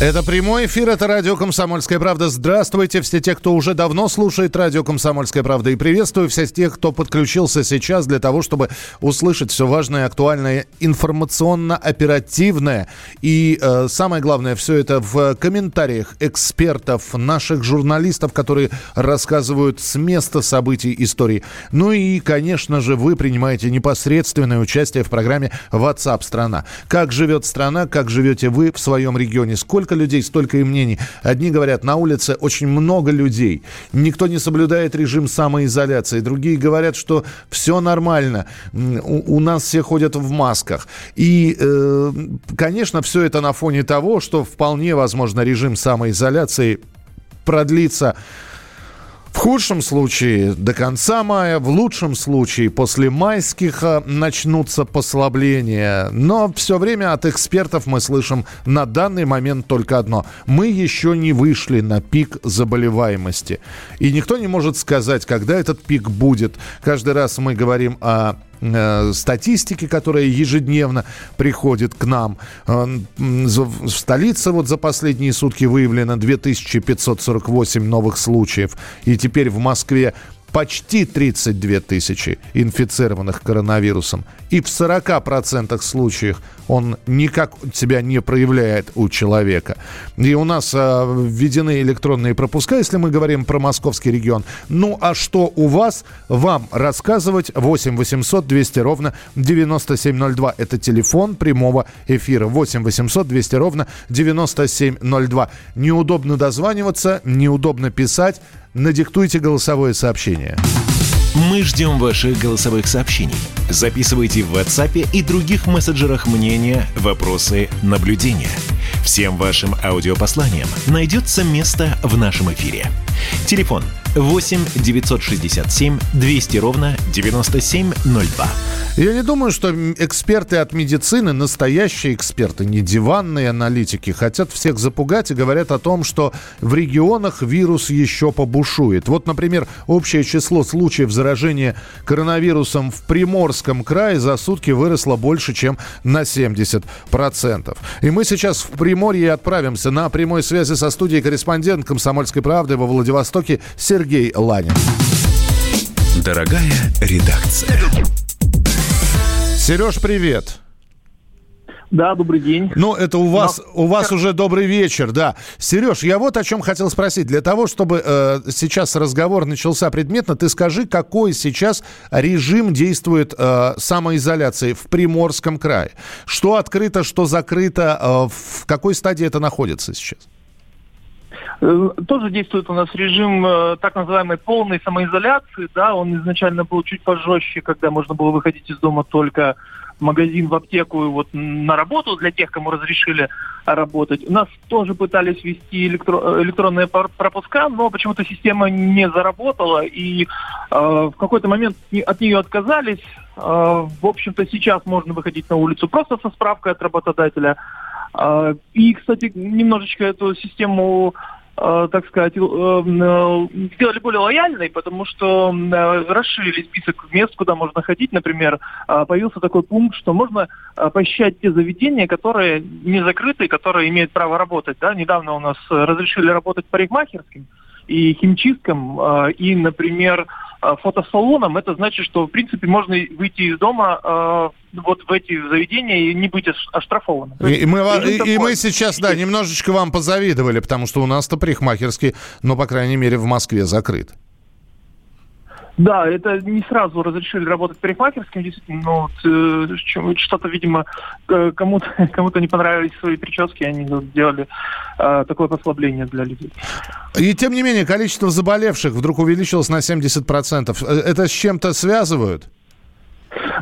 Это прямой эфир, это радио «Комсомольская правда». Здравствуйте, все те, кто уже давно слушает радио «Комсомольская правда». И приветствую всех тех, кто подключился сейчас для того, чтобы услышать все важное, актуальное, информационно-оперативное. И э, самое главное, все это в комментариях экспертов, наших журналистов, которые рассказывают с места событий истории. Ну и, конечно же, вы принимаете непосредственное участие в программе WhatsApp страна». Как живет страна, как живете вы в своем регионе, сколько сколько людей, столько и мнений. Одни говорят, на улице очень много людей, никто не соблюдает режим самоизоляции. Другие говорят, что все нормально, у, у нас все ходят в масках. И, э, конечно, все это на фоне того, что вполне возможно режим самоизоляции продлится в худшем случае до конца мая, в лучшем случае после майских э, начнутся послабления. Но все время от экспертов мы слышим на данный момент только одно. Мы еще не вышли на пик заболеваемости. И никто не может сказать, когда этот пик будет. Каждый раз мы говорим о Э, статистики, которая ежедневно приходит к нам. Э, в столице вот за последние сутки выявлено 2548 новых случаев. И теперь в Москве почти 32 тысячи инфицированных коронавирусом. И в 40% случаев он никак себя не проявляет у человека. И у нас а, введены электронные пропуска, если мы говорим про московский регион. Ну а что у вас? Вам рассказывать 8 800 200 ровно 9702. Это телефон прямого эфира. 8 800 200 ровно 9702. Неудобно дозваниваться, неудобно писать надиктуйте голосовое сообщение. Мы ждем ваших голосовых сообщений. Записывайте в WhatsApp и других мессенджерах мнения, вопросы, наблюдения. Всем вашим аудиопосланиям найдется место в нашем эфире. Телефон 8 967 200 ровно 9702. Я не думаю, что эксперты от медицины, настоящие эксперты, не диванные аналитики, хотят всех запугать и говорят о том, что в регионах вирус еще побушует. Вот, например, общее число случаев заражения коронавирусом в Приморском крае за сутки выросло больше, чем на 70%. И мы сейчас в Приморье отправимся на прямой связи со студией корреспондент «Комсомольской правды» во Владивостоке Сергей Ланин. Дорогая редакция. Сереж, привет. Да, добрый день. Ну, это у вас, Но... у вас уже добрый вечер, да. Сереж, я вот о чем хотел спросить. Для того, чтобы э, сейчас разговор начался предметно, ты скажи, какой сейчас режим действует э, самоизоляции в Приморском крае? Что открыто, что закрыто, э, в какой стадии это находится сейчас? Э, тоже действует у нас режим э, так называемой полной самоизоляции. Да, он изначально был чуть пожестче, когда можно было выходить из дома только в магазин, в аптеку и вот на работу для тех, кому разрешили работать. У нас тоже пытались ввести электро- электронные пропуска, но почему-то система не заработала, и э, в какой-то момент от нее отказались. Э, в общем-то, сейчас можно выходить на улицу просто со справкой от работодателя. Э, и, кстати, немножечко эту систему так сказать, э, э, сделали более лояльной, потому что расширили список мест, куда можно ходить. Например, появился такой пункт, что можно посещать те заведения, которые не закрыты, которые имеют право работать. Да? Недавно у нас разрешили работать парикмахерским и химчисткам, и, например, фотосалоном. Это значит, что, в принципе, можно выйти из дома вот в эти заведения и не быть оштрафованным. И, и, мы, и, и мы сейчас, да, немножечко вам позавидовали, потому что у нас-то парикмахерский, ну, по крайней мере, в Москве закрыт. Да, это не сразу разрешили работать парикмахерским, действительно, но э, что-то, видимо, кому-то кому не понравились свои прически, они сделали э, такое послабление для людей. И тем не менее, количество заболевших вдруг увеличилось на 70%. Э, это с чем-то связывают?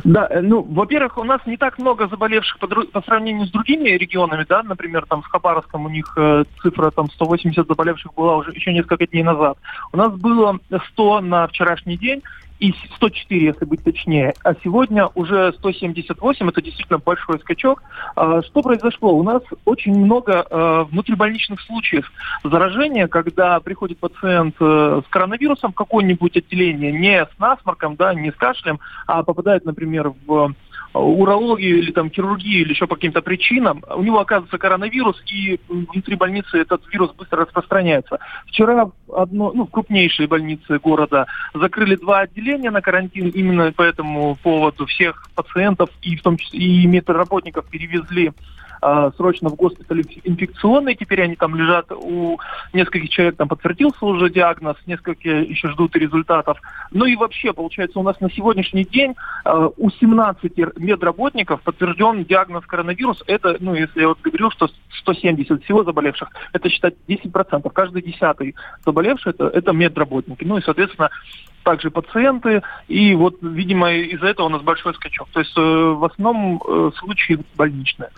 Да, э, ну, во-первых, у нас не так много заболевших по, по сравнению с другими регионами, да, например, там в Хабаровском у них э, цифра там 180 заболевших была уже еще несколько дней назад. У нас было 100 на вчерашний день, и 104, если быть точнее, а сегодня уже 178, это действительно большой скачок. А, что произошло? У нас очень много а, внутрибольничных случаев заражения, когда приходит пациент э, с коронавирусом в какое-нибудь отделение, не с насморком, да, не с кашлем, а попадает, например, в урологию или там хирургию или еще по каким-то причинам, у него оказывается коронавирус, и внутри больницы этот вирус быстро распространяется. Вчера одно, ну, крупнейшие больницы города закрыли два отделения на карантин именно по этому поводу. Всех пациентов и в том числе и медработников перевезли э, срочно в госпиталь инфекционный, теперь они там лежат, у нескольких человек там подтвердился уже диагноз, несколько еще ждут результатов. Ну и вообще, получается, у нас на сегодняшний день э, у 17 медработников подтвержден диагноз коронавирус. Это, ну, если я вот говорю, что 170 всего заболевших, это считать 10%. Каждый десятый заболевший это, это медработники. Ну и, соответственно, также пациенты, и вот, видимо, из-за этого у нас большой скачок. То есть э, в основном э, случаи больничные.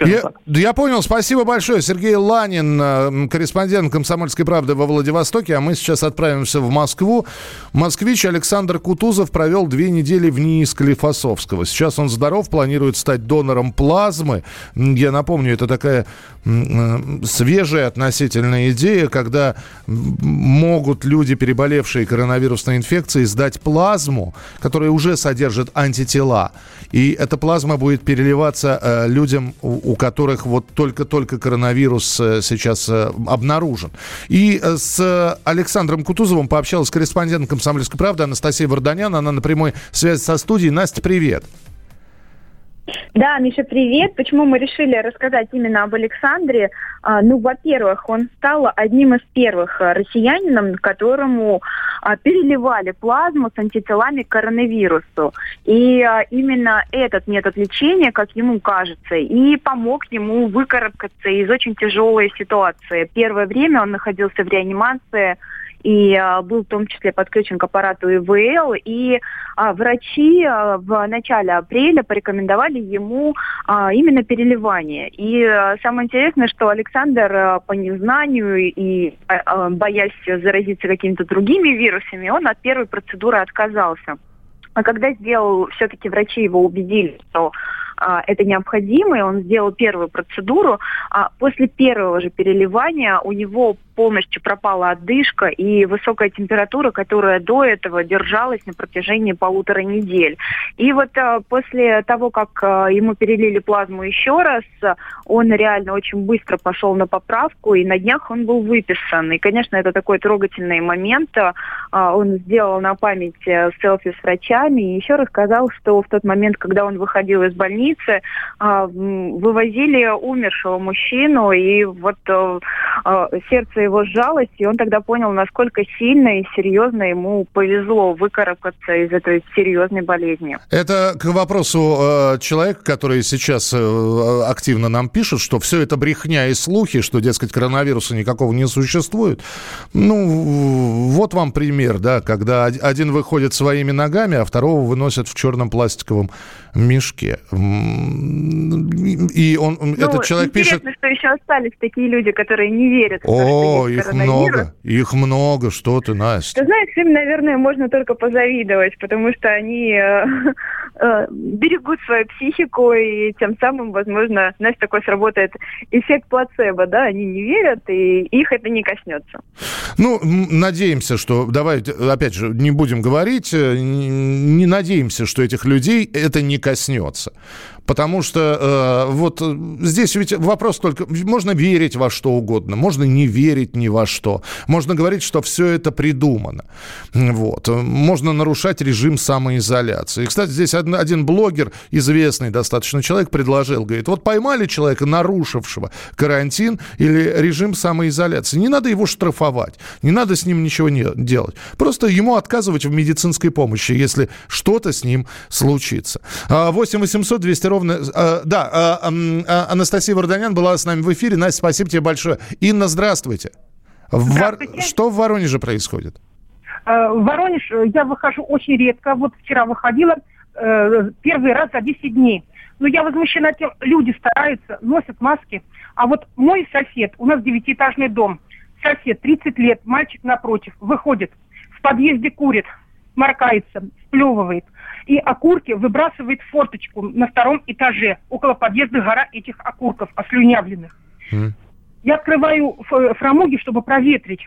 Я, я понял, спасибо большое. Сергей Ланин, э, корреспондент «Комсомольской правды» во Владивостоке, а мы сейчас отправимся в Москву. Москвич Александр Кутузов провел две недели в НИИ Склифосовского. Сейчас он здоров, планирует стать донором плазмы. Я напомню, это такая э, свежая относительная идея, когда могут люди, переболевшие коронавирусной инфекцией, инфекции сдать плазму, которая уже содержит антитела. И эта плазма будет переливаться э, людям, у, у которых вот только-только коронавирус э, сейчас э, обнаружен. И э, с Александром Кутузовым пообщалась корреспондент «Комсомольской правды» Анастасия Варданян. Она на прямой связи со студией. Настя, привет. Да, Миша, привет. Почему мы решили рассказать именно об Александре? А, ну, во-первых, он стал одним из первых а, россиянином, которому а, переливали плазму с антителами к коронавирусу. И именно этот метод лечения, как ему кажется, и помог ему выкарабкаться из очень тяжелой ситуации. Первое время он находился в реанимации и а, был в том числе подключен к аппарату ИВЛ. И а, врачи а, в начале апреля порекомендовали ему именно переливание. И самое интересное, что Александр по незнанию и боясь заразиться какими-то другими вирусами, он от первой процедуры отказался. А когда сделал, все-таки врачи его убедили, что а, это необходимо, и он сделал первую процедуру. А после первого же переливания у него полностью пропала отдышка и высокая температура, которая до этого держалась на протяжении полутора недель. И вот а, после того, как а, ему перелили плазму еще раз, он реально очень быстро пошел на поправку, и на днях он был выписан. И, конечно, это такой трогательный момент. А, он сделал на память э, селфи с врачами и еще рассказал, что в тот момент, когда он выходил из больницы, а, вывозили умершего мужчину, и вот э, а, сердце его сжалось, и он тогда понял, насколько сильно и серьезно ему повезло выкарабкаться из этой серьезной болезни. Это к вопросу э, человека, который сейчас э, активно нам пишет, что все это брехня и слухи, что, дескать, коронавируса никакого не существует. Ну, вот вам пример, да, когда один выходит своими ногами, а второго выносят в черном пластиковом мешке. И он, ну, этот человек пишет... что еще остались такие люди, которые не верят. О, их много, их много, что ты, Настя. Ты знаешь, им, наверное, можно только позавидовать, потому что они э, э, берегут свою психику, и тем самым, возможно, знаешь, такой сработает эффект плацебо, да, они не верят, и их это не коснется. Ну, надеемся, что, давай, опять же, не будем говорить, э, не надеемся, что этих людей это не коснется. Потому что э, вот здесь ведь вопрос только... Можно верить во что угодно, можно не верить ни во что. Можно говорить, что все это придумано. Вот. Можно нарушать режим самоизоляции. И, кстати, здесь один, один блогер, известный достаточно человек, предложил, говорит, вот поймали человека, нарушившего карантин или режим самоизоляции. Не надо его штрафовать, не надо с ним ничего не делать. Просто ему отказывать в медицинской помощи, если что-то с ним случится. 8 800 200 ровно ровно... Э, да, э, э, Анастасия Варданян была с нами в эфире. Настя, спасибо тебе большое. Инна, здравствуйте. здравствуйте. Вор... Что в Воронеже происходит? В Воронеж я выхожу очень редко. Вот вчера выходила первый раз за 10 дней. Но я возмущена тем, люди стараются, носят маски. А вот мой сосед, у нас девятиэтажный дом, сосед, 30 лет, мальчик напротив, выходит, в подъезде курит, моркается, сплевывает – и окурки выбрасывает в форточку на втором этаже. Около подъезда гора этих окурков, ослюнявленных. Mm. Я открываю фрамуги, чтобы проветрить.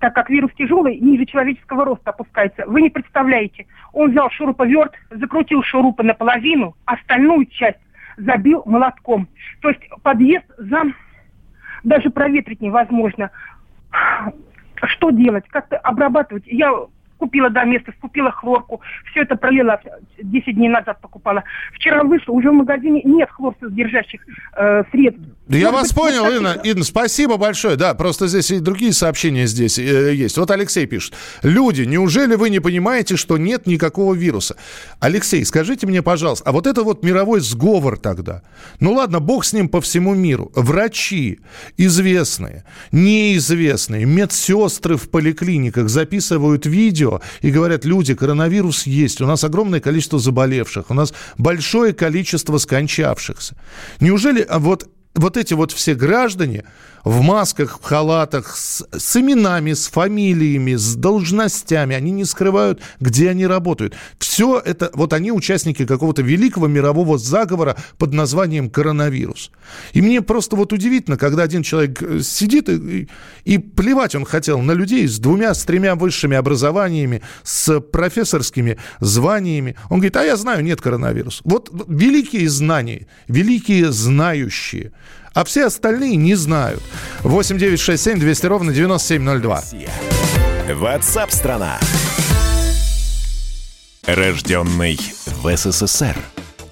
так как вирус тяжелый, ниже человеческого роста опускается. Вы не представляете. Он взял шуруповерт, закрутил шурупы наполовину, остальную часть забил молотком. То есть подъезд зам даже проветрить невозможно. Что делать? Как-то обрабатывать? Я купила да место, купила хлорку, все это пролила 10 дней назад покупала. Вчера вышла, уже в магазине нет хлорсодержащих э, средств. Я Может вас быть, понял, Инна. Инна, спасибо большое. Да, просто здесь и другие сообщения здесь э, есть. Вот Алексей пишет. Люди, неужели вы не понимаете, что нет никакого вируса? Алексей, скажите мне, пожалуйста, а вот это вот мировой сговор тогда? Ну ладно, бог с ним по всему миру. Врачи известные, неизвестные, медсестры в поликлиниках записывают видео, и говорят, люди, коронавирус есть, у нас огромное количество заболевших, у нас большое количество скончавшихся. Неужели а вот вот эти вот все граждане в масках, в халатах, с, с именами, с фамилиями, с должностями, они не скрывают, где они работают. Все это, вот они участники какого-то великого мирового заговора под названием коронавирус. И мне просто вот удивительно, когда один человек э, сидит и, и плевать он хотел на людей с двумя, с тремя высшими образованиями, с профессорскими званиями. Он говорит, а я знаю, нет коронавируса. Вот великие знания, великие знающие – а все остальные не знают. 8 9 6 7 200 ровно 9702. WhatsApp страна. Рожденный в СССР.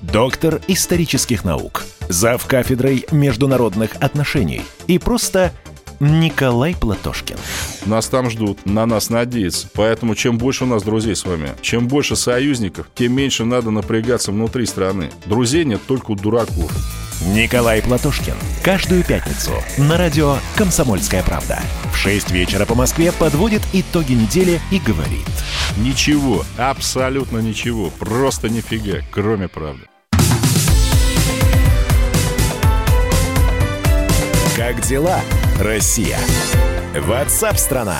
Доктор исторических наук. Зав кафедрой международных отношений. И просто Николай Платошкин. Нас там ждут, на нас надеются. Поэтому чем больше у нас друзей с вами, чем больше союзников, тем меньше надо напрягаться внутри страны. Друзей нет только у дураков. Николай Платошкин. Каждую пятницу на радио «Комсомольская правда». В 6 вечера по Москве подводит итоги недели и говорит. Ничего, абсолютно ничего, просто нифига, кроме правды. Как дела, Россия? Ватсап-страна!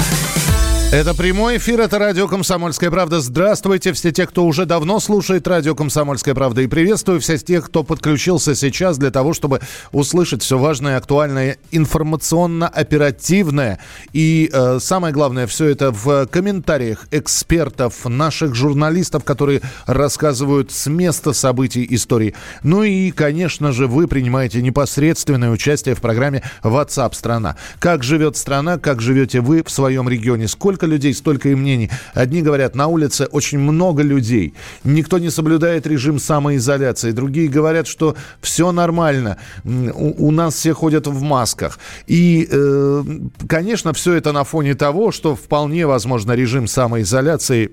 Это прямой эфир, это радио «Комсомольская правда». Здравствуйте, все те, кто уже давно слушает радио «Комсомольская правда». И приветствую всех тех, кто подключился сейчас для того, чтобы услышать все важное, актуальное, информационно-оперативное. И э, самое главное, все это в комментариях экспертов, наших журналистов, которые рассказывают с места событий истории. Ну и, конечно же, вы принимаете непосредственное участие в программе WhatsApp страна». Как живет страна, как живете вы в своем регионе, сколько сколько людей, столько и мнений. Одни говорят, на улице очень много людей, никто не соблюдает режим самоизоляции. Другие говорят, что все нормально, у, у нас все ходят в масках. И, э, конечно, все это на фоне того, что вполне возможно режим самоизоляции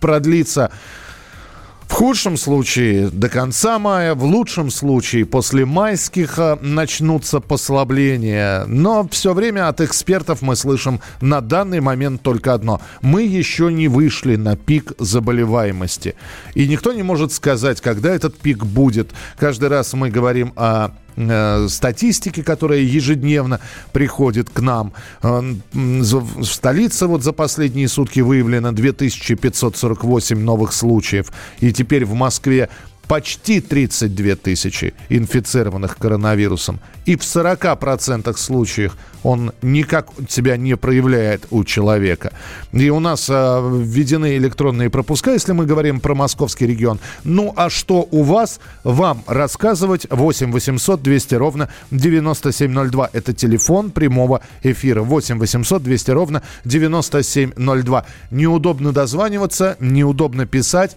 продлится в худшем случае до конца мая, в лучшем случае после майских начнутся послабления. Но все время от экспертов мы слышим на данный момент только одно. Мы еще не вышли на пик заболеваемости. И никто не может сказать, когда этот пик будет. Каждый раз мы говорим о Э, статистики, которая ежедневно приходит к нам. Э, в столице вот за последние сутки выявлено 2548 новых случаев. И теперь в Москве почти 32 тысячи инфицированных коронавирусом. И в 40% случаев он никак себя не проявляет у человека. И у нас а, введены электронные пропуска, если мы говорим про московский регион. Ну а что у вас? Вам рассказывать 8 800 200 ровно 9702. Это телефон прямого эфира. 8 800 200 ровно 9702. Неудобно дозваниваться, неудобно писать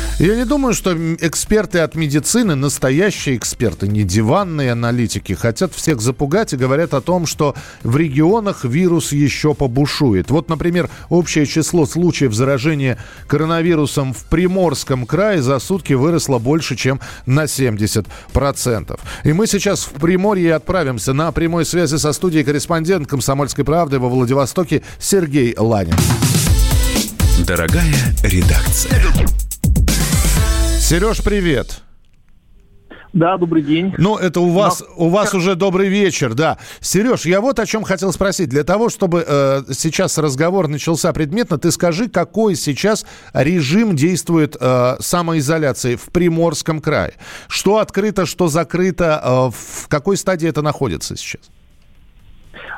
Я не думаю, что эксперты от медицины, настоящие эксперты, не диванные аналитики, хотят всех запугать и говорят о том, что в регионах вирус еще побушует. Вот, например, общее число случаев заражения коронавирусом в Приморском крае за сутки выросло больше, чем на 70%. И мы сейчас в Приморье отправимся на прямой связи со студией корреспондент «Комсомольской правды» во Владивостоке Сергей Ланин. Дорогая редакция. Сереж, привет. Да, добрый день. Ну, это у вас, Но... у вас уже добрый вечер, да. Сереж, я вот о чем хотел спросить. Для того, чтобы э, сейчас разговор начался предметно, ты скажи, какой сейчас режим действует э, самоизоляции в Приморском крае? Что открыто, что закрыто, э, в какой стадии это находится сейчас?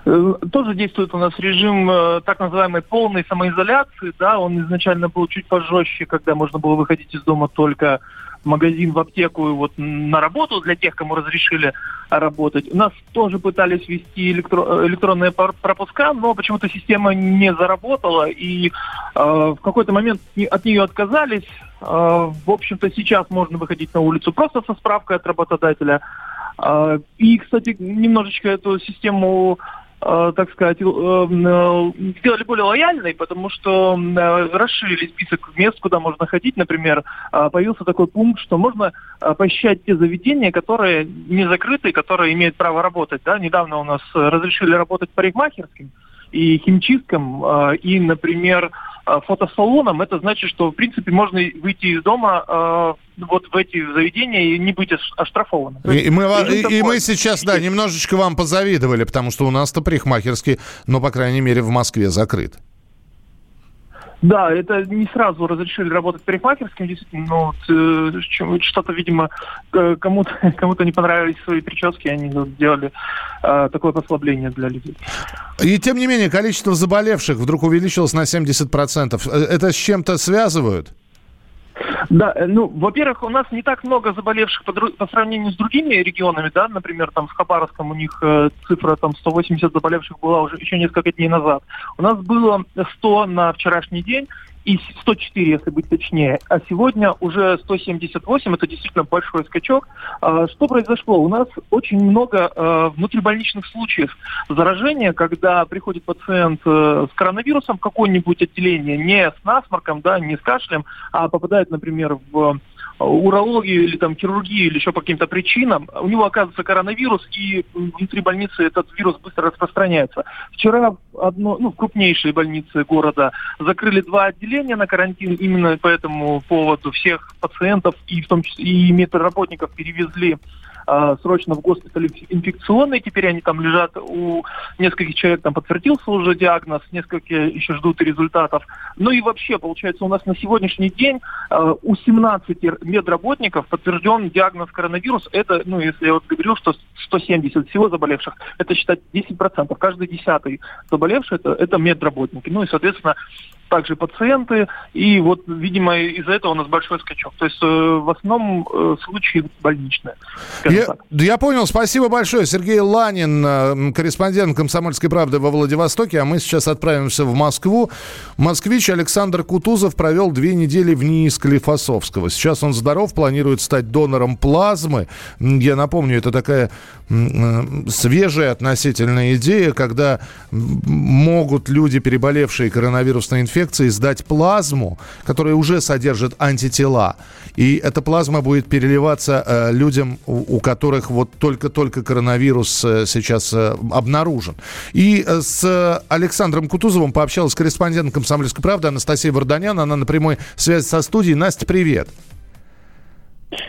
Э, тоже действует у нас режим э, так называемой полной самоизоляции. Да, он изначально был чуть пожестче, когда можно было выходить из дома только магазин, в аптеку и вот на работу для тех, кому разрешили работать. У нас тоже пытались ввести электро- электронные пропуска, но почему-то система не заработала, и э, в какой-то момент от нее отказались. Э, в общем-то, сейчас можно выходить на улицу просто со справкой от работодателя. Э, и, кстати, немножечко эту систему Э, так сказать, э, э, сделали более лояльной, потому что расширили список мест, куда можно ходить. Например, появился такой пункт, что можно посещать те заведения, которые не закрыты, которые имеют право работать. Да? Недавно у нас разрешили работать парикмахерским и химчисткам, и, например, фотосалоном. Это значит, что, в принципе, можно выйти из дома вот в эти заведения и не быть оштрафованным. И, и, мы, и, и мы сейчас, да, немножечко вам позавидовали, потому что у нас-то парикмахерский, ну, по крайней мере, в Москве закрыт. Да, это не сразу разрешили работать парикмахерским, действительно, но вот, э, что-то, видимо, кому-то кому не понравились свои прически, они сделали э, такое послабление для людей. И тем не менее, количество заболевших вдруг увеличилось на 70%. Э, это с чем-то связывают? Да, э, ну, во-первых, у нас не так много заболевших по, по сравнению с другими регионами, да, например, там с Хабаровском у них э, цифра там 180 заболевших была уже еще несколько дней назад. У нас было 100 на вчерашний день, и 104, если быть точнее, а сегодня уже 178, это действительно большой скачок. А, что произошло? У нас очень много а, внутрибольничных случаев заражения, когда приходит пациент э, с коронавирусом в какое-нибудь отделение, не с насморком, да, не с кашлем, а попадает, например, в урологию или там хирургию или еще по каким-то причинам, у него оказывается коронавирус, и внутри больницы этот вирус быстро распространяется. Вчера одно, ну, в крупнейшей больнице города закрыли два отделения на карантин, именно по этому поводу всех пациентов и в том числе и медработников перевезли э, срочно в госпиталь инфекционный, теперь они там лежат, у нескольких человек там подтвердился уже диагноз, несколько еще ждут результатов. Ну и вообще, получается, у нас на сегодняшний день э, у 17 медработников подтвержден диагноз коронавирус. Это, ну, если я вот говорил, что 170 всего заболевших, это считать 10%. Каждый десятый заболевший это, это медработники. Ну и, соответственно, также пациенты, и вот, видимо, из-за этого у нас большой скачок. То есть э, в основном э, случаи больничные. Я, я понял, спасибо большое. Сергей Ланин, э, корреспондент «Комсомольской правды» во Владивостоке, а мы сейчас отправимся в Москву. Москвич Александр Кутузов провел две недели в НИИ Склифосовского. Сейчас он здоров, планирует стать донором плазмы. Я напомню, это такая э, свежая относительная идея, когда могут люди, переболевшие коронавирусной инфекцией, инфекции сдать плазму, которая уже содержит антитела. И эта плазма будет переливаться э, людям, у, у которых вот только-только коронавирус э, сейчас э, обнаружен. И э, с Александром Кутузовым пообщалась корреспондент «Комсомольской правды» Анастасия Варданян. Она на прямой связи со студией. Настя, привет.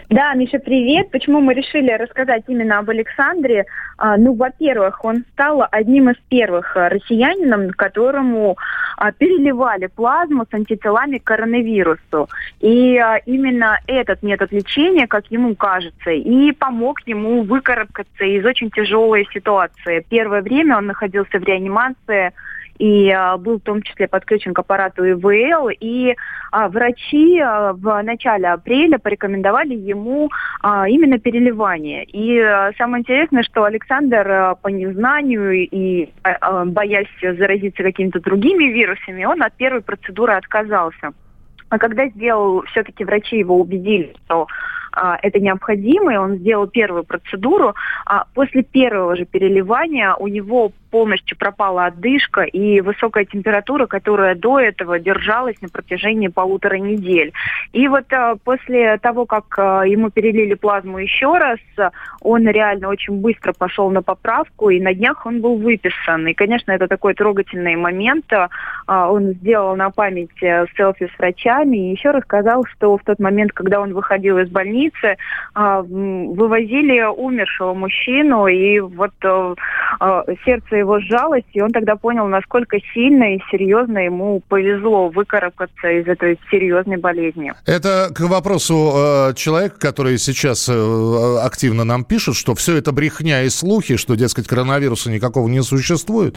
Да, Миша, привет. Почему мы решили рассказать именно об Александре? А, ну, во-первых, он стал одним из первых а, россиянином, которому а, переливали плазму с антителами к коронавирусу. И именно этот метод лечения, как ему кажется, и помог ему выкарабкаться из очень тяжелой ситуации. Первое время он находился в реанимации, и а, был в том числе подключен к аппарату ИВЛ. И а, врачи а, в начале апреля порекомендовали ему именно переливание. И самое интересное, что Александр по незнанию и боясь заразиться какими-то другими вирусами, он от первой процедуры отказался. А когда сделал, все-таки врачи его убедили, что а, это необходимо, и он сделал первую процедуру. А после первого же переливания у него полностью пропала отдышка и высокая температура, которая до этого держалась на протяжении полутора недель. И вот а, после того, как а, ему перелили плазму еще раз, он реально очень быстро пошел на поправку, и на днях он был выписан. И, конечно, это такой трогательный момент. А, он сделал на память э, селфи с врачами и еще рассказал, что в тот момент, когда он выходил из больницы, вывозили умершего мужчину, и вот сердце его сжалось, и он тогда понял, насколько сильно и серьезно ему повезло выкарабкаться из этой серьезной болезни. Это к вопросу э, человека, который сейчас э, активно нам пишет, что все это брехня и слухи, что, дескать, коронавируса никакого не существует.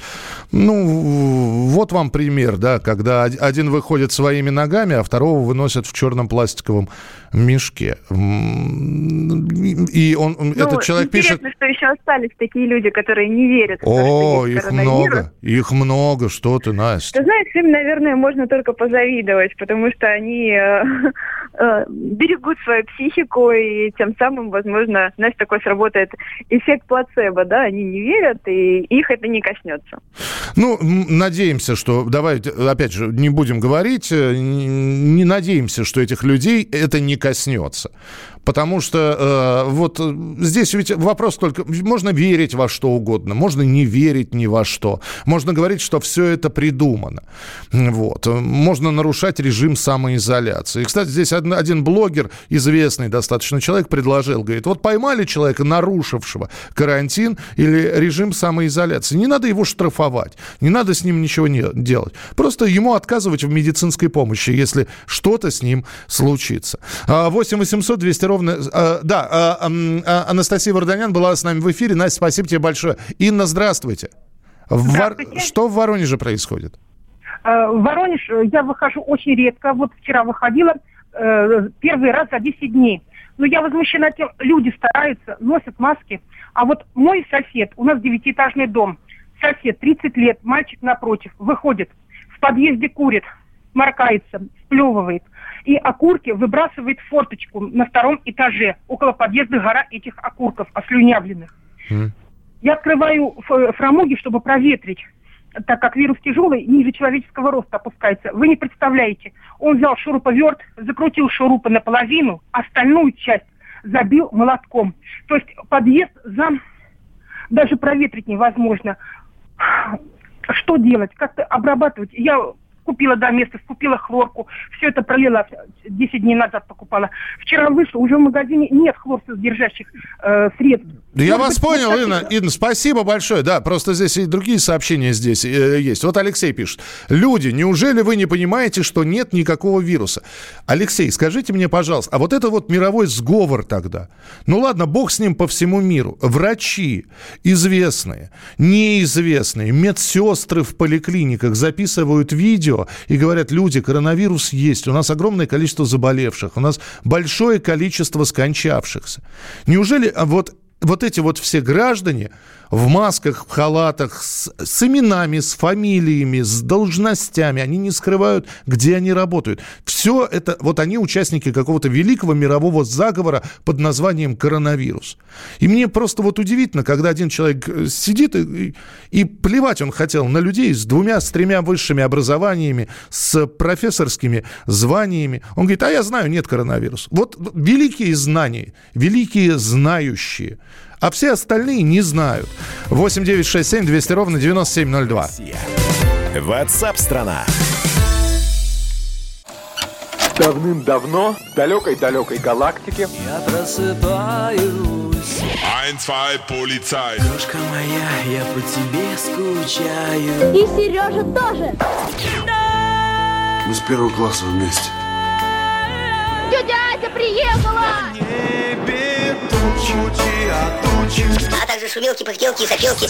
Ну, вот вам пример, да, когда один выходит своими ногами, а второго выносят в черном пластиковом мешке. И он, ну, этот человек пишет... что еще остались такие люди, которые не верят. О, то, их много, их много, что ты, Настя. Ты знаешь, им, наверное, можно только позавидовать, потому что они э, э, берегут свою психику, и тем самым, возможно, знаешь, такой сработает эффект плацебо, да, они не верят, и их это не коснется. Ну, надеемся, что, давайте, опять же, не будем говорить, э, не надеемся, что этих людей это не коснется. Потому что э, вот здесь ведь вопрос только... Можно верить во что угодно, можно не верить ни во что. Можно говорить, что все это придумано. Вот. Можно нарушать режим самоизоляции. И, кстати, здесь один, блогер, известный достаточно человек, предложил, говорит, вот поймали человека, нарушившего карантин или режим самоизоляции. Не надо его штрафовать, не надо с ним ничего не делать. Просто ему отказывать в медицинской помощи, если что-то с ним случится. 8 800 200 ровно ровно... Э, да, э, э, Анастасия Варданян была с нами в эфире. Настя, спасибо тебе большое. Инна, здравствуйте. здравствуйте. Вор... Что в Воронеже происходит? Э, в Воронеж я выхожу очень редко. Вот вчера выходила э, первый раз за 10 дней. Но я возмущена тем, люди стараются, носят маски. А вот мой сосед, у нас девятиэтажный дом, сосед, 30 лет, мальчик напротив, выходит, в подъезде курит, моркается, сплевывает – и окурки выбрасывает в форточку на втором этаже. Около подъезда гора этих окурков, ослюнявленных. Mm. Я открываю фрамуги, чтобы проветрить так как вирус тяжелый, ниже человеческого роста опускается. Вы не представляете. Он взял шуруповерт, закрутил шурупы наполовину, остальную часть забил молотком. То есть подъезд зам даже проветрить невозможно. Что делать? Как-то обрабатывать? Я купила доместос, купила хлорку, все это пролила 10 дней назад покупала. Вчера вышла, уже в магазине нет хлорсодержащих э, средств. Да я вас быть, понял, Инна. Инна, спасибо большое. Да, просто здесь и другие сообщения здесь э, есть. Вот Алексей пишет. Люди, неужели вы не понимаете, что нет никакого вируса? Алексей, скажите мне, пожалуйста, а вот это вот мировой сговор тогда? Ну ладно, бог с ним по всему миру. Врачи известные, неизвестные, медсестры в поликлиниках записывают видео, все. И говорят, люди, коронавирус есть, у нас огромное количество заболевших, у нас большое количество скончавшихся. Неужели а вот вот эти вот все граждане в масках, в халатах, с, с именами, с фамилиями, с должностями, они не скрывают, где они работают. Все это, вот они участники какого-то великого мирового заговора под названием коронавирус. И мне просто вот удивительно, когда один человек э, сидит и, и плевать он хотел на людей с двумя, с тремя высшими образованиями, с профессорскими званиями. Он говорит, а я знаю, нет коронавируса. Вот великие знания, великие знающие – а все остальные не знают. 8 9 6 7 200 ровно 9702. WhatsApp страна. Давным-давно в далекой-далекой галактике Я просыпаюсь Ein, zwei, полицай Крошка моя, я по тебе скучаю И Сережа тоже Мы с первого класса вместе Тетя Ася приехала! Небе тучи, а тучи А также шумелки, пыхтелки и сопелки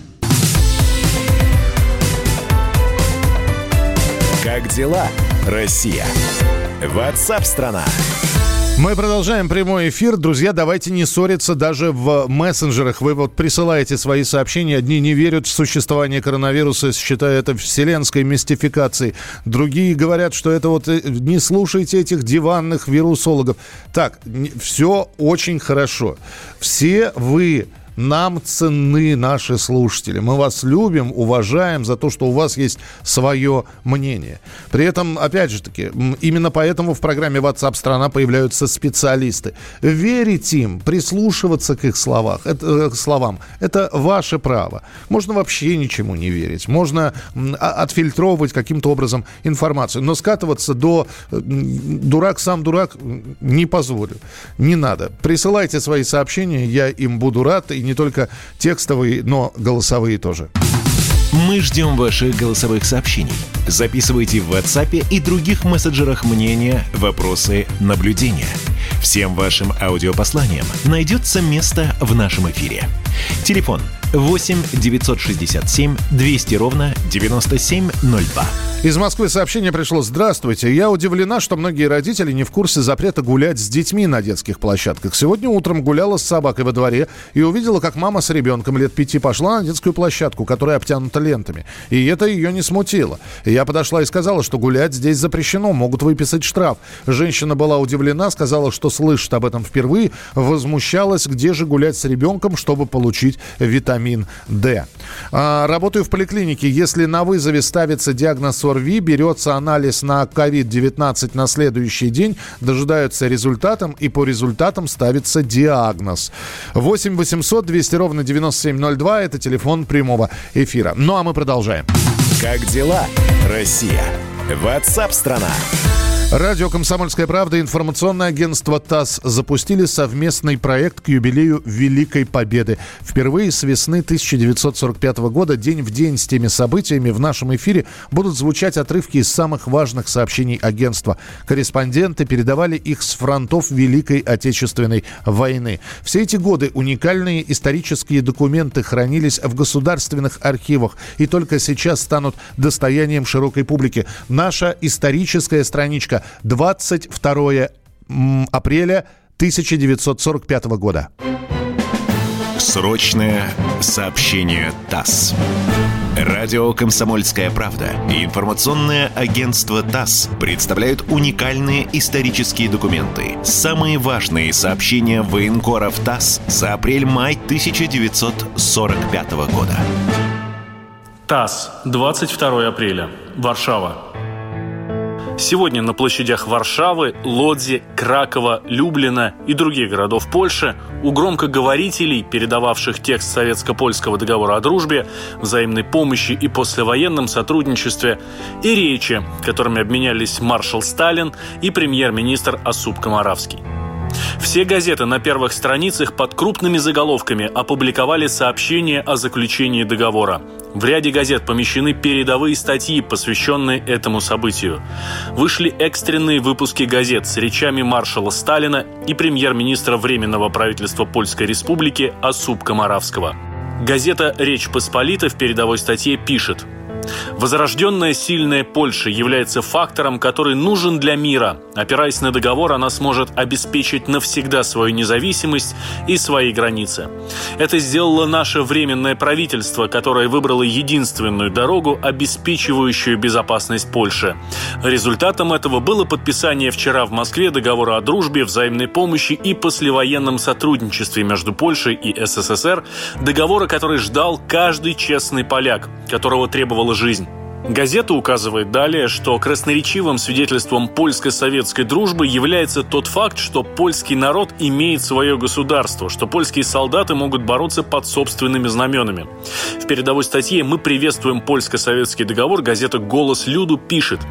Как дела, Россия? Ватсап-страна! Мы продолжаем прямой эфир. Друзья, давайте не ссориться даже в мессенджерах. Вы вот присылаете свои сообщения. Одни не верят в существование коронавируса, считая это вселенской мистификацией. Другие говорят, что это вот э, не слушайте этих диванных вирусологов. Так, все очень хорошо. Все вы нам ценны наши слушатели. Мы вас любим, уважаем за то, что у вас есть свое мнение. При этом, опять же таки, именно поэтому в программе WhatsApp страна появляются специалисты. Верить им, прислушиваться к их словах, это, э, к словам, это ваше право. Можно вообще ничему не верить. Можно а, отфильтровывать каким-то образом информацию. Но скатываться до э, дурак сам дурак не позволю. Не надо. Присылайте свои сообщения, я им буду рад. И не только текстовые, но голосовые тоже. Мы ждем ваших голосовых сообщений. Записывайте в WhatsApp и других мессенджерах мнения, вопросы, наблюдения. Всем вашим аудиопосланиям найдется место в нашем эфире. Телефон 8 967 200 ровно 9702. Из Москвы сообщение пришло. Здравствуйте. Я удивлена, что многие родители не в курсе запрета гулять с детьми на детских площадках. Сегодня утром гуляла с собакой во дворе и увидела, как мама с ребенком лет пяти пошла на детскую площадку, которая обтянута лентами. И это ее не смутило. Я подошла и сказала, что гулять здесь запрещено, могут выписать штраф. Женщина была удивлена, сказала, что слышит об этом впервые, возмущалась, где же гулять с ребенком, чтобы получить витамин D. А, работаю в поликлинике. Если на вызове ставится диагноз ОРВИ, берется анализ на COVID-19 на следующий день, дожидаются результатом и по результатам ставится диагноз. 8 800 200 ровно 9702 – это телефон прямого эфира. Ну а мы продолжаем. Как дела, Россия? Ватсап-страна! Радио «Комсомольская правда» и информационное агентство ТАСС запустили совместный проект к юбилею Великой Победы. Впервые с весны 1945 года день в день с теми событиями в нашем эфире будут звучать отрывки из самых важных сообщений агентства. Корреспонденты передавали их с фронтов Великой Отечественной войны. Все эти годы уникальные исторические документы хранились в государственных архивах и только сейчас станут достоянием широкой публики. Наша историческая страничка 22 апреля 1945 года. Срочное сообщение ТАСС. Радио «Комсомольская правда» и информационное агентство ТАСС представляют уникальные исторические документы. Самые важные сообщения военкоров ТАСС за апрель-май 1945 года. ТАСС, 22 апреля, Варшава. Сегодня на площадях Варшавы, Лодзи, Кракова, Люблина и других городов Польши у громкоговорителей, передававших текст советско-польского договора о дружбе, взаимной помощи и послевоенном сотрудничестве, и речи, которыми обменялись маршал Сталин и премьер-министр Осуп Комаравский. Все газеты на первых страницах под крупными заголовками опубликовали сообщение о заключении договора. В ряде газет помещены передовые статьи, посвященные этому событию. Вышли экстренные выпуски газет с речами маршала Сталина и премьер-министра Временного правительства Польской Республики Асуп Комаравского. Газета «Речь Посполита» в передовой статье пишет – Возрожденная сильная Польша является фактором, который нужен для мира. Опираясь на договор, она сможет обеспечить навсегда свою независимость и свои границы. Это сделало наше временное правительство, которое выбрало единственную дорогу, обеспечивающую безопасность Польши. Результатом этого было подписание вчера в Москве договора о дружбе, взаимной помощи и послевоенном сотрудничестве между Польшей и СССР, договора, который ждал каждый честный поляк, которого требовала жизнь. Газета указывает далее, что красноречивым свидетельством польско-советской дружбы является тот факт, что польский народ имеет свое государство, что польские солдаты могут бороться под собственными знаменами. В передовой статье «Мы приветствуем польско-советский договор» газета «Голос Люду» пишет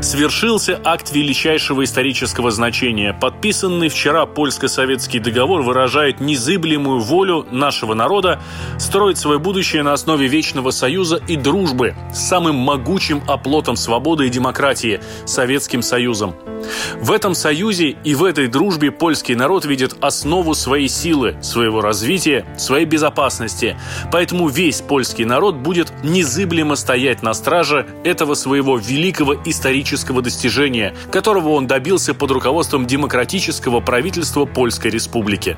Свершился акт величайшего исторического значения. Подписанный вчера польско-советский договор выражает незыблемую волю нашего народа строить свое будущее на основе вечного союза и дружбы с самым могучим оплотом свободы и демократии – Советским Союзом. В этом союзе и в этой дружбе польский народ видит основу своей силы, своего развития, своей безопасности. Поэтому весь польский народ будет незыблемо стоять на страже этого своего великого исторического достижения, которого он добился под руководством демократического правительства Польской Республики.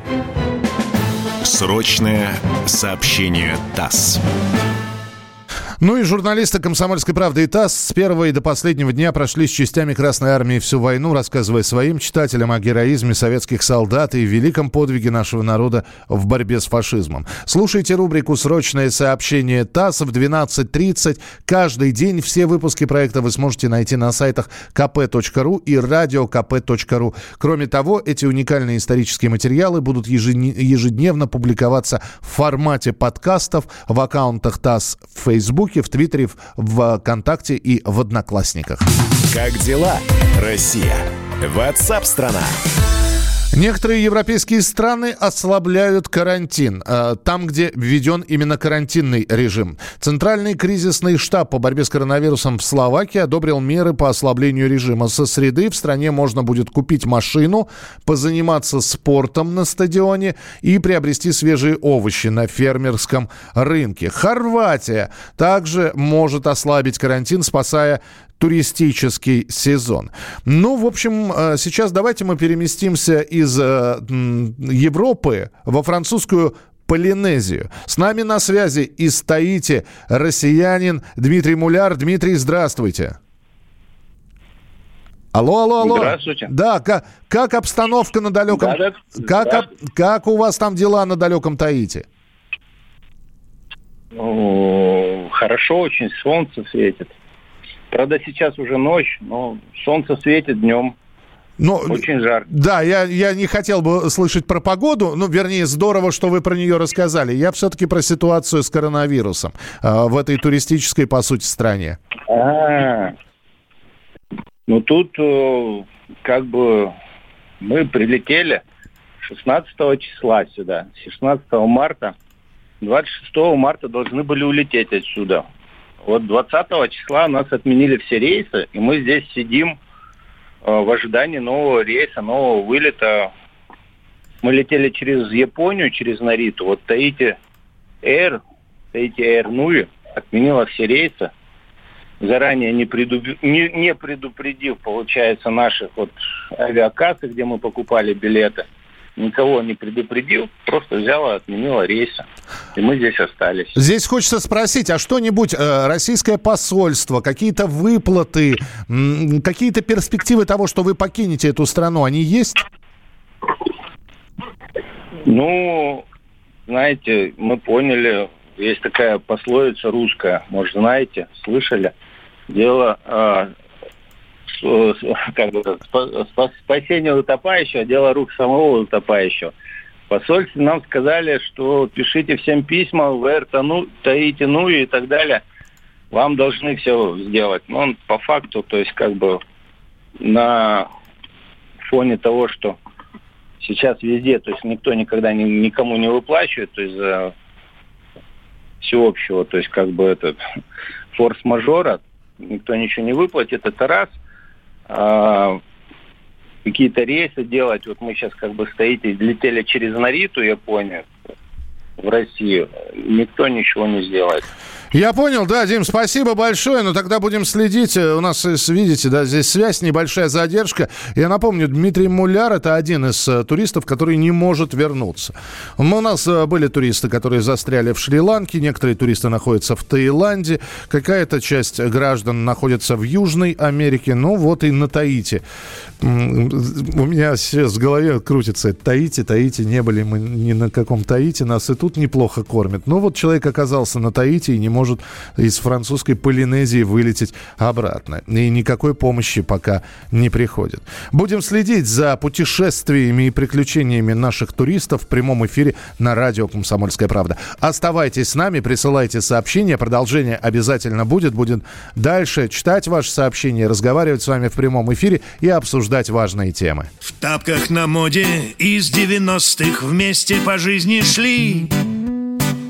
Срочное сообщение ТАСС. Ну и журналисты «Комсомольской правды» и ТАСС с первого и до последнего дня прошли с частями Красной Армии всю войну, рассказывая своим читателям о героизме советских солдат и великом подвиге нашего народа в борьбе с фашизмом. Слушайте рубрику «Срочное сообщение ТАСС» в 12.30. Каждый день все выпуски проекта вы сможете найти на сайтах kp.ru и radiokp.ru. Кроме того, эти уникальные исторические материалы будут ежедневно публиковаться в формате подкастов в аккаунтах ТАСС в Facebook Фейсбуке, в Твиттере, в ВКонтакте и в Одноклассниках. Как дела, Россия? Ватсап-страна! Некоторые европейские страны ослабляют карантин. Э, там, где введен именно карантинный режим. Центральный кризисный штаб по борьбе с коронавирусом в Словакии одобрил меры по ослаблению режима. Со среды в стране можно будет купить машину, позаниматься спортом на стадионе и приобрести свежие овощи на фермерском рынке. Хорватия также может ослабить карантин, спасая туристический сезон. Ну, в общем, э, сейчас давайте мы переместимся из э, Европы во французскую Полинезию. С нами на связи из Таити россиянин Дмитрий Муляр. Дмитрий, здравствуйте. Алло, алло, алло. Здравствуйте. Да, как, как обстановка на далеком... Да, да. Как, да. как у вас там дела на далеком Таити? Ну, хорошо, очень солнце светит. Правда, сейчас уже ночь, но солнце светит днем. Но, Очень жарко. Да, я, я не хотел бы слышать про погоду. Ну, вернее, здорово, что вы про нее рассказали. Я все-таки про ситуацию с коронавирусом э, в этой туристической, по сути, стране. А, ну тут э, как бы мы прилетели 16 числа сюда, 16 марта. 26 марта должны были улететь отсюда. Вот 20 числа нас отменили все рейсы, и мы здесь сидим э, в ожидании нового рейса, нового вылета. Мы летели через Японию, через Нариту. Вот Таити Air, Таити Air Нуи отменила все рейсы. Заранее не, предуп... не, не предупредив, получается, наших вот авиакассы, где мы покупали билеты – никого не предупредил, просто взяла, отменила рейсы. И мы здесь остались. Здесь хочется спросить, а что-нибудь э, российское посольство, какие-то выплаты, м- какие-то перспективы того, что вы покинете эту страну, они есть? Ну, знаете, мы поняли, есть такая пословица русская, может, знаете, слышали? Дело э, как бы, спасение утопающего, дело рук самого утопающего. В посольстве нам сказали, что пишите всем письма в эр таите ну и так далее. Вам должны все сделать. Но он по факту, то есть как бы на фоне того, что сейчас везде, то есть никто никогда ни, никому не выплачивает, то есть за всеобщего, то есть как бы этот форс-мажора, никто ничего не выплатит, это раз – какие-то рейсы делать. Вот мы сейчас как бы стоите, летели через Нариту, Японию, в Россию. Никто ничего не сделает. Я понял, да, Дим, спасибо большое. Но ну, тогда будем следить. Э, у нас, э, видите, да, здесь связь, небольшая задержка. Я напомню, Дмитрий Муляр – это один из э, туристов, который не может вернуться. У нас были туристы, которые застряли в Шри-Ланке, некоторые туристы находятся в Таиланде, какая-то часть граждан находится в Южной Америке, ну вот и на Таити. У меня сейчас в голове крутится Таити, Таити, не были мы ни на каком Таити, нас и тут неплохо кормят. Но вот человек оказался на Таити и не может может из французской Полинезии вылететь обратно. И никакой помощи пока не приходит. Будем следить за путешествиями и приключениями наших туристов в прямом эфире на радио «Комсомольская правда». Оставайтесь с нами, присылайте сообщения. Продолжение обязательно будет. Будем дальше читать ваши сообщения, разговаривать с вами в прямом эфире и обсуждать важные темы. В тапках на моде из 90-х вместе по жизни шли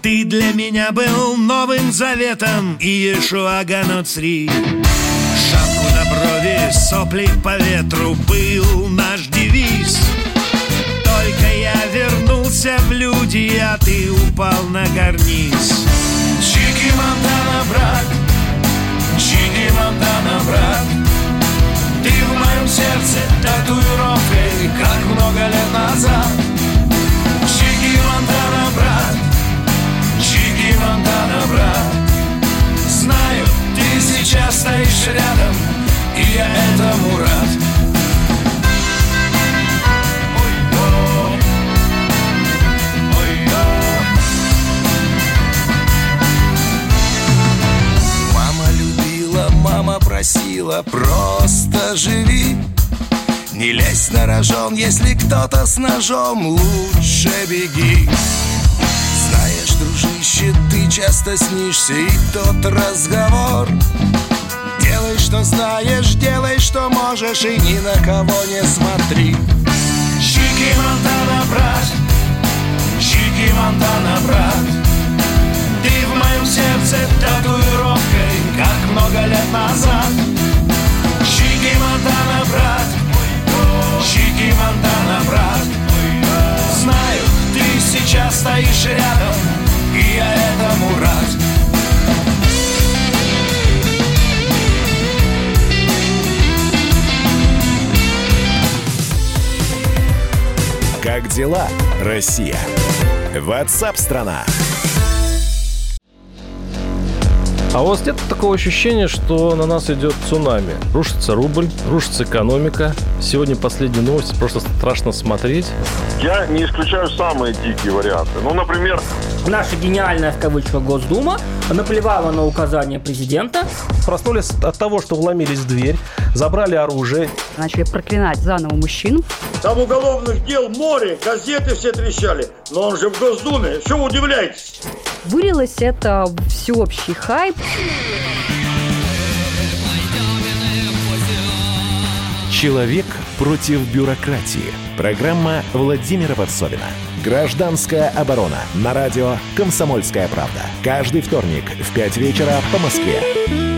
Ты для меня был новым заветом Иешуа Ганоцри Шапку на брови, сопли по ветру Был наш девиз. Только я вернулся в люди А ты упал на карниз. Чики Монтана, брат Не лезь на рожон, если кто-то с ножом Лучше беги. Знаешь, дружище, ты часто снишься И тот разговор. Делай, что знаешь, делай, что можешь И ни на кого не смотри. Чики Монтана, брат. Чики Монтана, брат. Ты в моем сердце татуировкой Как много лет назад. Чики Монтана, брат Чики Монтана, брат Знаю, ты сейчас стоишь рядом И я этому рад Как дела, Россия? Ватсап-страна! А у вас нет такого ощущения, что на нас идет цунами? Рушится рубль, рушится экономика. Сегодня последние новости, просто страшно смотреть. Я не исключаю самые дикие варианты. Ну, например... Наша гениальная, в кавычках, Госдума наплевала на указания президента. Проснулись от того, что вломились в дверь, забрали оружие. Начали проклинать заново мужчин. Там уголовных дел море, газеты все трещали. Но он же в Госдуме. Что вы удивляетесь? Вылилось это всеобщий хайп. Человек против бюрократии. Программа Владимира Варсовина. Гражданская оборона. На радио «Комсомольская правда». Каждый вторник в 5 вечера по Москве.